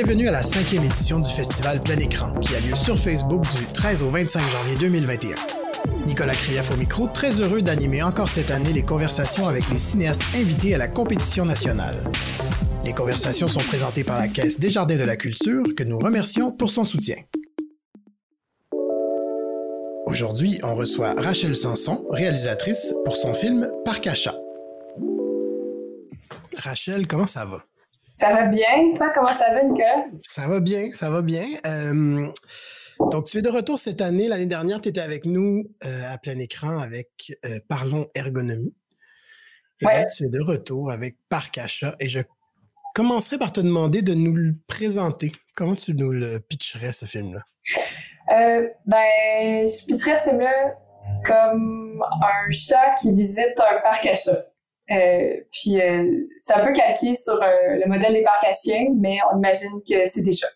Bienvenue à la cinquième édition du festival Plein Écran, qui a lieu sur Facebook du 13 au 25 janvier 2021. Nicolas Krief au micro, très heureux d'animer encore cette année les conversations avec les cinéastes invités à la compétition nationale. Les conversations sont présentées par la Caisse des Jardins de la Culture, que nous remercions pour son soutien. Aujourd'hui, on reçoit Rachel Sanson, réalisatrice, pour son film Parc Achat. Rachel, comment ça va? Ça va bien? Toi, comment ça va, Nicolas? Ça va bien, ça va bien. Euh, donc, tu es de retour cette année. L'année dernière, tu étais avec nous euh, à plein écran avec euh, Parlons Ergonomie. Et là, tu es de retour avec Parc Achat. Et je commencerai par te demander de nous le présenter. Comment tu nous le pitcherais, ce film-là? ben, je pitcherais ce film-là comme un chat qui visite un parc à chat. Euh, puis euh, c'est un peu calqué sur euh, le modèle des parcs à chiens, mais on imagine que c'est des chats.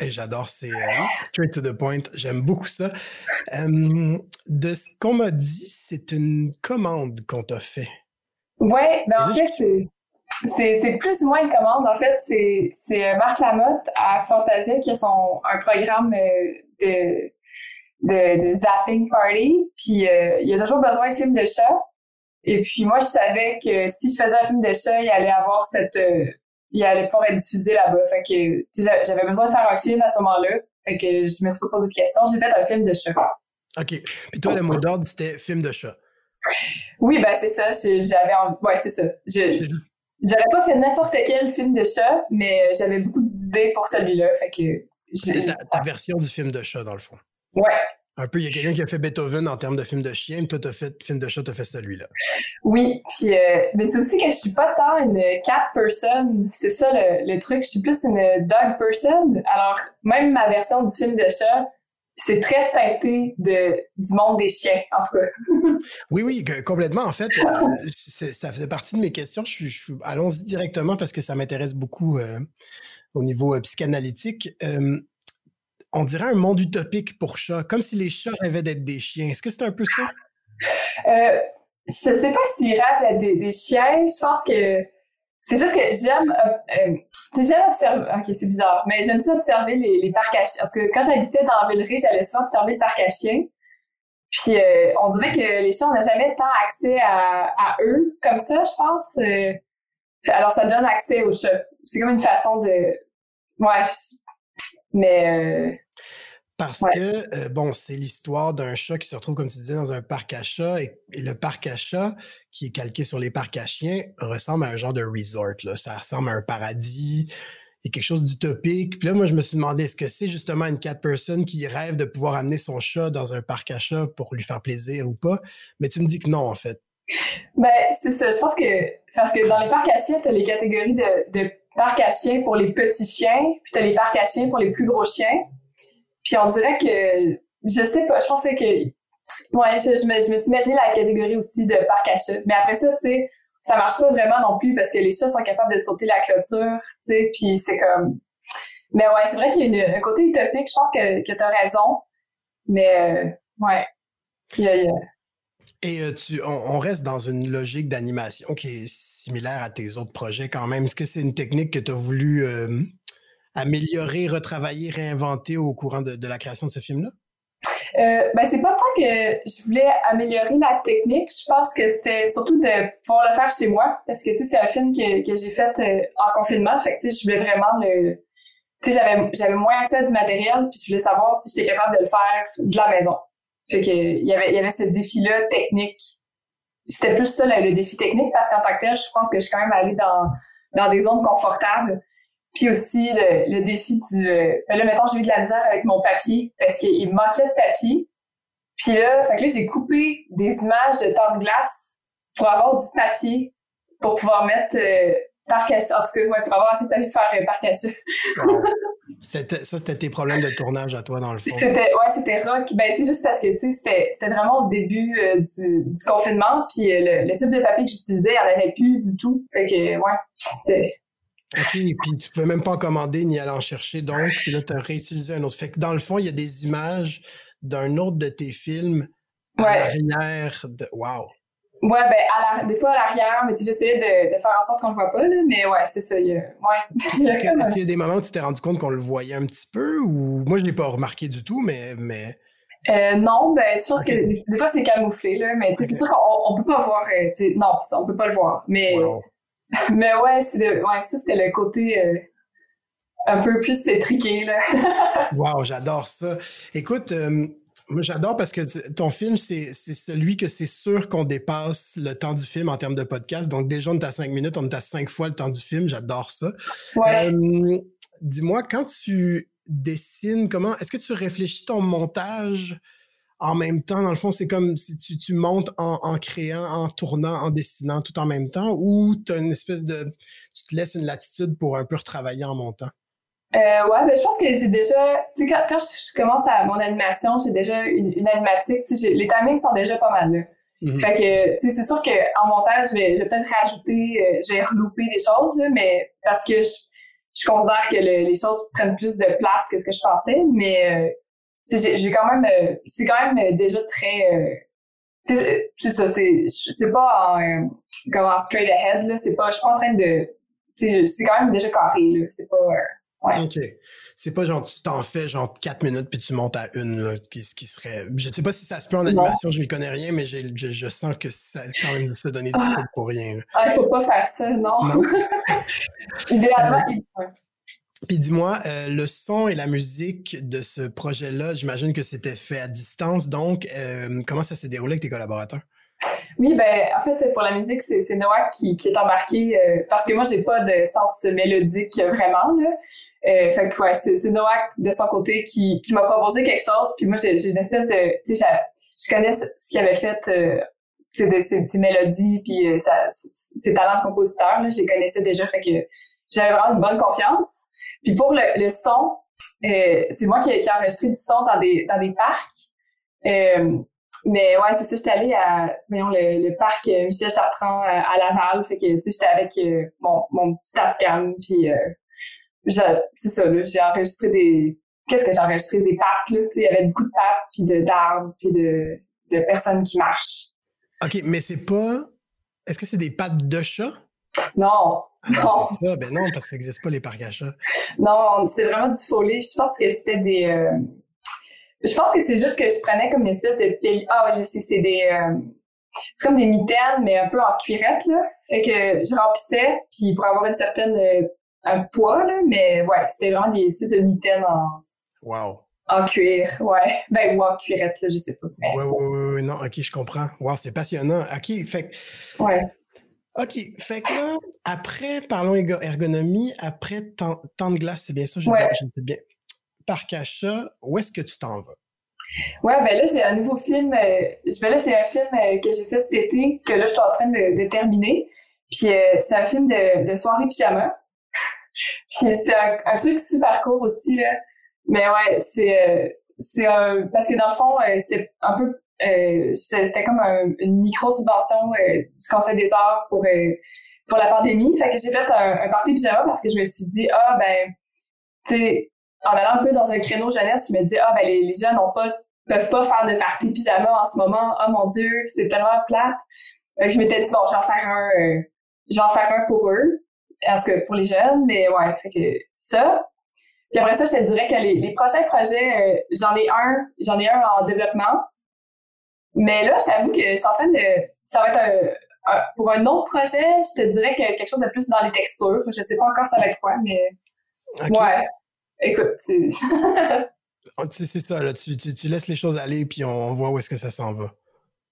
J'adore, c'est straight to the point. J'aime beaucoup ça. de ce qu'on m'a dit, c'est une commande qu'on t'a fait. Oui, mais en fait, c'est, plus ou moins une commande. En fait, c'est, Marc Lamotte à Fantasia qui a son, un programme de, de, de zapping party. Puis il y a toujours besoin de films de chats. Et puis moi, je savais que si je faisais un film de chat, il allait avoir cette, euh, il allait pouvoir être diffusé là-bas. Fait que j'avais besoin de faire un film à ce moment-là. Fait que je me suis pas posé de questions. J'ai fait un film de chat. OK. Puis toi, le mot d'ordre, c'était film de chat. Oui, ben c'est ça. J'avais, ouais, c'est ça. J'aurais pas fait n'importe quel film de chat, mais j'avais beaucoup d'idées pour celui-là. Fait que. C'est ta version du film de chat, dans le fond. Ouais, un peu, il y a quelqu'un qui a fait Beethoven en termes de film de chien, mais toi, tu as fait film de chat, tu as fait celui-là. Oui, puis, euh, mais c'est aussi que je suis pas tant une cat person. C'est ça le, truc. Je suis plus une dog person. Alors, même ma version du film de chat, c'est très teinté de, du monde des chiens, en tout cas. oui, oui, complètement. En fait, euh, ça faisait partie de mes questions. Je, Allons-y directement parce que ça m'intéresse beaucoup euh, au niveau psychanalytique on dirait un monde utopique pour chats, comme si les chats rêvaient d'être des chiens. Est-ce que c'est un peu ça? Euh, je sais pas s'ils rêvent d'être des, chiens. Je pense que c'est juste que j'aime euh, euh observer. Ok, c'est bizarre, mais j'aime ça observer les, parcs à chiens. Parce que quand j'habitais dans Villeray, j'allais souvent observer le parc à chiens. Puis euh, on dirait que les chiens, on n'a jamais tant accès à, eux comme ça, je pense. Euh. alors ça donne accès aux chats. C'est comme une façon de. Ouais. Mais parce que, euh, bon, c'est l'histoire d'un chat qui se retrouve, comme tu disais, dans un parc à chats. Et, le parc à chats, qui est calqué sur les parcs à chiens, ressemble à un genre de resort. Là. Ça ressemble à un paradis. Il y a quelque chose d'utopique. Puis là, moi, je me suis demandé, est-ce que c'est justement une cat person qui rêve de pouvoir amener son chat dans un parc à chats pour lui faire plaisir ou pas? Mais tu me dis que non, en fait. Ben, c'est ça. Je pense que, parce que dans les parcs à chiens, tu as les catégories de, de parcs à chiens pour les petits chiens, puis tu as les parcs à chiens pour les plus gros chiens. Puis on dirait que, je sais pas, je pensais que, ouais, je, me, je me suis imaginé la catégorie aussi de parc à chat. Mais après ça, tu sais, ça marche pas vraiment non plus parce que les chats sont capables de sauter la clôture, tu sais, puis c'est comme... Mais ouais, c'est vrai qu'il y a un côté utopique, je pense que, que tu as raison. Mais euh, ouais, il y Et euh, tu, on, reste dans une logique d'animation qui similaire à tes autres projets quand même? Est-ce que c'est une technique que tu as voulu euh, améliorer, retravailler, réinventer au courant de, la création de ce film-là? Euh, ben c'est pas tant que je voulais améliorer la technique, je pense que c'était surtout de pouvoir le faire chez moi parce que c'est un film que, que j'ai fait euh, en confinement, fait je voulais vraiment le tu sais j'avais moins accès à du matériel puis je voulais savoir si j'étais capable de le faire de la maison. Fait il y avait il y avait ce défi là technique. C'était plus ça le, le défi technique parce qu'en tant que tel, je pense que je suis quand même allée dans dans des zones confortables puis aussi le, le défi du... Euh, ben là, mettons, j'ai eu de la misère avec mon papier parce qu'il manquait de papier. Puis là, fait que là, j'ai coupé des images de temps de glace pour avoir du papier pour pouvoir mettre euh, par cachet. En tout cas, ouais, pour avoir assez de papier pour faire euh, par cachet. ça, c'était tes problèmes de tournage à toi, dans le fond. C'était, ouais, c'était rock. Ben, c'est juste parce que, tu sais, c'était, c'était vraiment au début euh, du, du, confinement. Puis le, le, type de papier que j'utilisais, il n'y en avait plus du tout. Fait que, ouais, c'était OK, puis tu pouvais même pas en commander ni aller en chercher, donc là, tu as réutilisé un autre. Fait que dans le fond, il y a des images d'un autre de tes films à l'arrière de. Wow! Ouais, ben, à la, des fois à l'arrière, mais tu sais, j'essayais de, de, faire en sorte qu'on le voit pas, là, mais ouais, c'est ça. Il ouais. Est-ce qu'il y a des moments où tu t'es rendu compte qu'on le voyait un petit peu ou moi je l'ai pas remarqué du tout, mais. mais... Euh, non, ben, je pense que des, fois c'est camouflé, là, mais okay. c'est sûr qu'on on peut pas voir, euh, non, on peut pas le voir, mais, wow. mais ouais, c'est ouais, ça c'était le côté euh, un peu plus étriqué, là. wow, j'adore ça. Écoute, euh, moi, j'adore parce que ton film, c'est celui que c'est sûr qu'on dépasse le temps du film en termes de podcast. Donc, déjà, on est à cinq minutes, on est à cinq fois le temps du film. J'adore ça. Ouais. Euh, Dis-moi, quand tu dessines, comment est-ce que tu réfléchis ton montage en même temps? Dans le fond, c'est comme si tu, tu montes en, en, créant, en tournant, en dessinant tout en même temps ou tu as une espèce de. Tu te laisses une latitude pour un peu retravailler en montant? Euh, ouais, ben, je pense que j'ai déjà, tu sais, quand, quand, je commence à mon animation, j'ai déjà une, une animatique, tu sais, les timings sont déjà pas mal là. Mm -hmm. Fait que, tu sais, c'est sûr qu'en montage, je vais, je vais peut-être rajouter, euh, je vais relouper des choses, là, mais parce que je, je considère que le, les choses prennent plus de place que ce que je pensais, mais, euh, tu sais, j'ai quand même, euh, c'est quand même déjà très, euh, tu sais, c'est ça, c'est pas en, comme en straight ahead, là, c'est pas, je suis pas en train de, tu sais, c'est quand même déjà carré, là, c'est pas, Ouais. OK. C'est pas genre tu t'en fais genre quatre minutes puis tu montes à une, là, qui, qui serait. Je sais pas si ça se peut en animation, non. je n'y connais rien, mais je, je, sens que ça quand même de se donner du truc pour rien. Là. Ah, il faut pas faire ça, non. non. Idéalement, euh, Puis dis-moi, euh, le son et la musique de ce projet-là, j'imagine que c'était fait à distance, donc euh, comment ça s'est déroulé avec tes collaborateurs? Oui, ben en fait pour la musique c'est Noah qui, qui est embarqué euh, parce que moi j'ai pas de sens mélodique vraiment là. Euh, fait que ouais, c'est Noah de son côté qui, qui m'a proposé quelque chose puis moi j'ai une espèce de tu sais je connais ce qu'il avait fait euh, ses, ses, ses, mélodies puis euh, ses talents de compositeur là, je les connaissais déjà fait que j'avais vraiment une bonne confiance. Puis pour le, le son, euh, c'est moi qui, qui ai enregistré du son dans des dans des parcs. Euh, mais ouais, c'est ça, j'étais allée à voyons, le, le parc euh, Michel Chartrand à, à Laval. Fait que tu sais, j'étais avec euh, mon, mon petit Tascam, puis euh, c'est ça, là, j'ai enregistré des. Qu'est-ce que j'ai enregistré? Des pattes, là. Tu sais, il y avait beaucoup de pattes, puis d'arbres, puis de, de personnes qui marchent. OK, mais c'est pas. Est-ce que c'est des pattes de chat? Non. Ah, non. C'est ça, ben non, parce que ça n'existe pas les parcs à chats. Non, c'est vraiment du follet. Je pense que c'était des. Euh, je pense que c'est juste que je prenais comme une espèce de pile. Ah, je sais, c'est des. Euh, c'est comme des mitaines, mais un peu en cuirette, là. Fait que je remplissais, puis pour avoir une certaine. Euh, un poids, là, mais ouais, c'était vraiment des espèces de mitaines en. Wow. En cuir, ouais. Ben, ou en cuirette, là, je sais pas. Mais... Ouais, ouais, ouais, ouais, non, ok, je comprends. Wow, c'est passionnant. Ok, fait que. Ouais. OK. Fait que là, après, parlons ergonomie, après temps, temps de glace, c'est bien ça, je, ouais. bien. Par où est-ce que tu t'en vas? Ouais, ben là, j'ai un nouveau film. Euh, ben là, j'ai un film euh, que j'ai fait cet été, que là, je suis en train de, terminer. Puis euh, c'est un film de, de soirée pyjama. Puis c'est un, truc super court aussi, là. Mais ouais, c'est un... Parce que dans le fond, c'est un peu c'était comme un, une micro-subvention du Conseil des arts pour, pour la pandémie. Fait que j'ai fait un, un party pyjama parce que je me suis dit, ah, ben, tu sais, en allant un peu dans un créneau jeunesse, je me dis, ah, ben, les, les jeunes ont pas, peuvent pas faire de party pyjama en ce moment. Oh mon Dieu, c'est tellement plate. Fait que je m'étais dit, bon, je vais en faire un, euh, je vais en faire un pour eux. En tout cas, pour les jeunes, mais ouais, fait que ça. Puis après ça, je te dirais que les, les prochains projets, euh, j'en ai un, j'en ai un en développement. Mais là, j'avoue que je suis en train de. Ça va être un, un, pour un autre projet, je te dirais que quelque chose de plus dans les textures. Je sais pas encore ça va être quoi, mais. Okay. Ouais. Écoute, c'est. c'est ça, là. Tu, tu, tu, laisses les choses aller, puis on voit où est-ce que ça s'en va.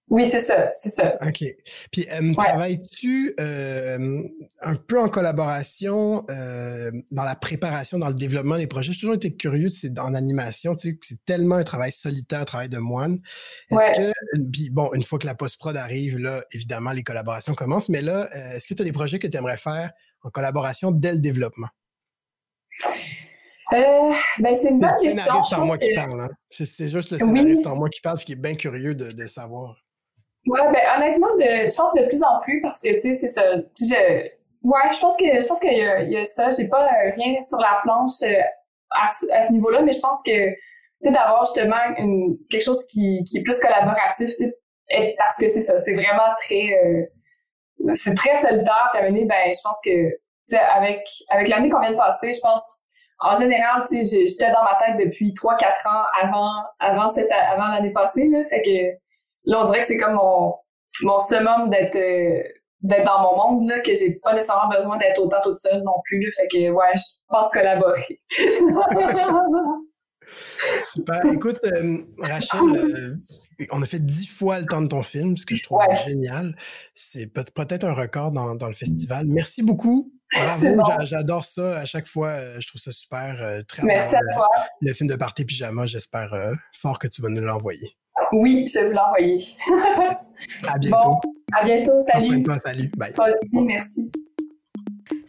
Oui, c'est ça, c'est ça. OK. Puis, euh, ouais. travailles-tu euh, un peu en collaboration euh, dans la préparation, dans le développement des projets? J'ai toujours été curieux, c'est en animation, tu sais, c'est tellement un travail solitaire, un travail de moine. Est-ce ouais. que, puis bon, une fois que la post-prod arrive, là, évidemment, les collaborations commencent, mais là, est-ce que tu as des projets que tu aimerais faire en collaboration dès le développement? Euh, ben c'est une bonne question. C'est scénariste en moi que... qui parle, hein? C'est juste le scénariste oui. en moi qui parle, qui est bien curieux de, de savoir. Ouais, ben honnêtement, de, je pense de plus en plus parce que tu sais, c'est ça. Je, ouais, je pense que je pense qu'il y, a, il y a ça. J'ai pas euh, rien sur la planche euh, à, à ce niveau-là, mais je pense que tu sais d'avoir justement une, quelque chose qui, qui est plus collaboratif, parce que c'est ça, c'est vraiment très, c'est très solitaire. Puis à ben, je pense que, avec, avec l'année qu'on vient de passer, je pense, en général, tu sais, j'étais dans ma tête depuis 3-4 ans avant, avant cette, avant l'année passée, là. Fait que, là, on dirait que c'est comme mon, mon summum d'être, euh, d'être dans mon monde, là, que j'ai pas nécessairement besoin d'être autant toute seule non plus, là. Fait que, ouais, je pense collaborer. Super. Écoute, euh, Rachel, euh, on a fait dix fois le temps de ton film, ce que je trouve génial. C'est peut-être un record dans, dans, le festival. Merci beaucoup. Bravo, j'adore ça. À chaque fois, euh, je trouve ça super. très Merci à toi. Le film de Party Pyjama, j'espère fort que tu vas nous l'envoyer. Oui, je vais vous l'envoyer. à bientôt. à bientôt. Salut. salut. Bye. merci.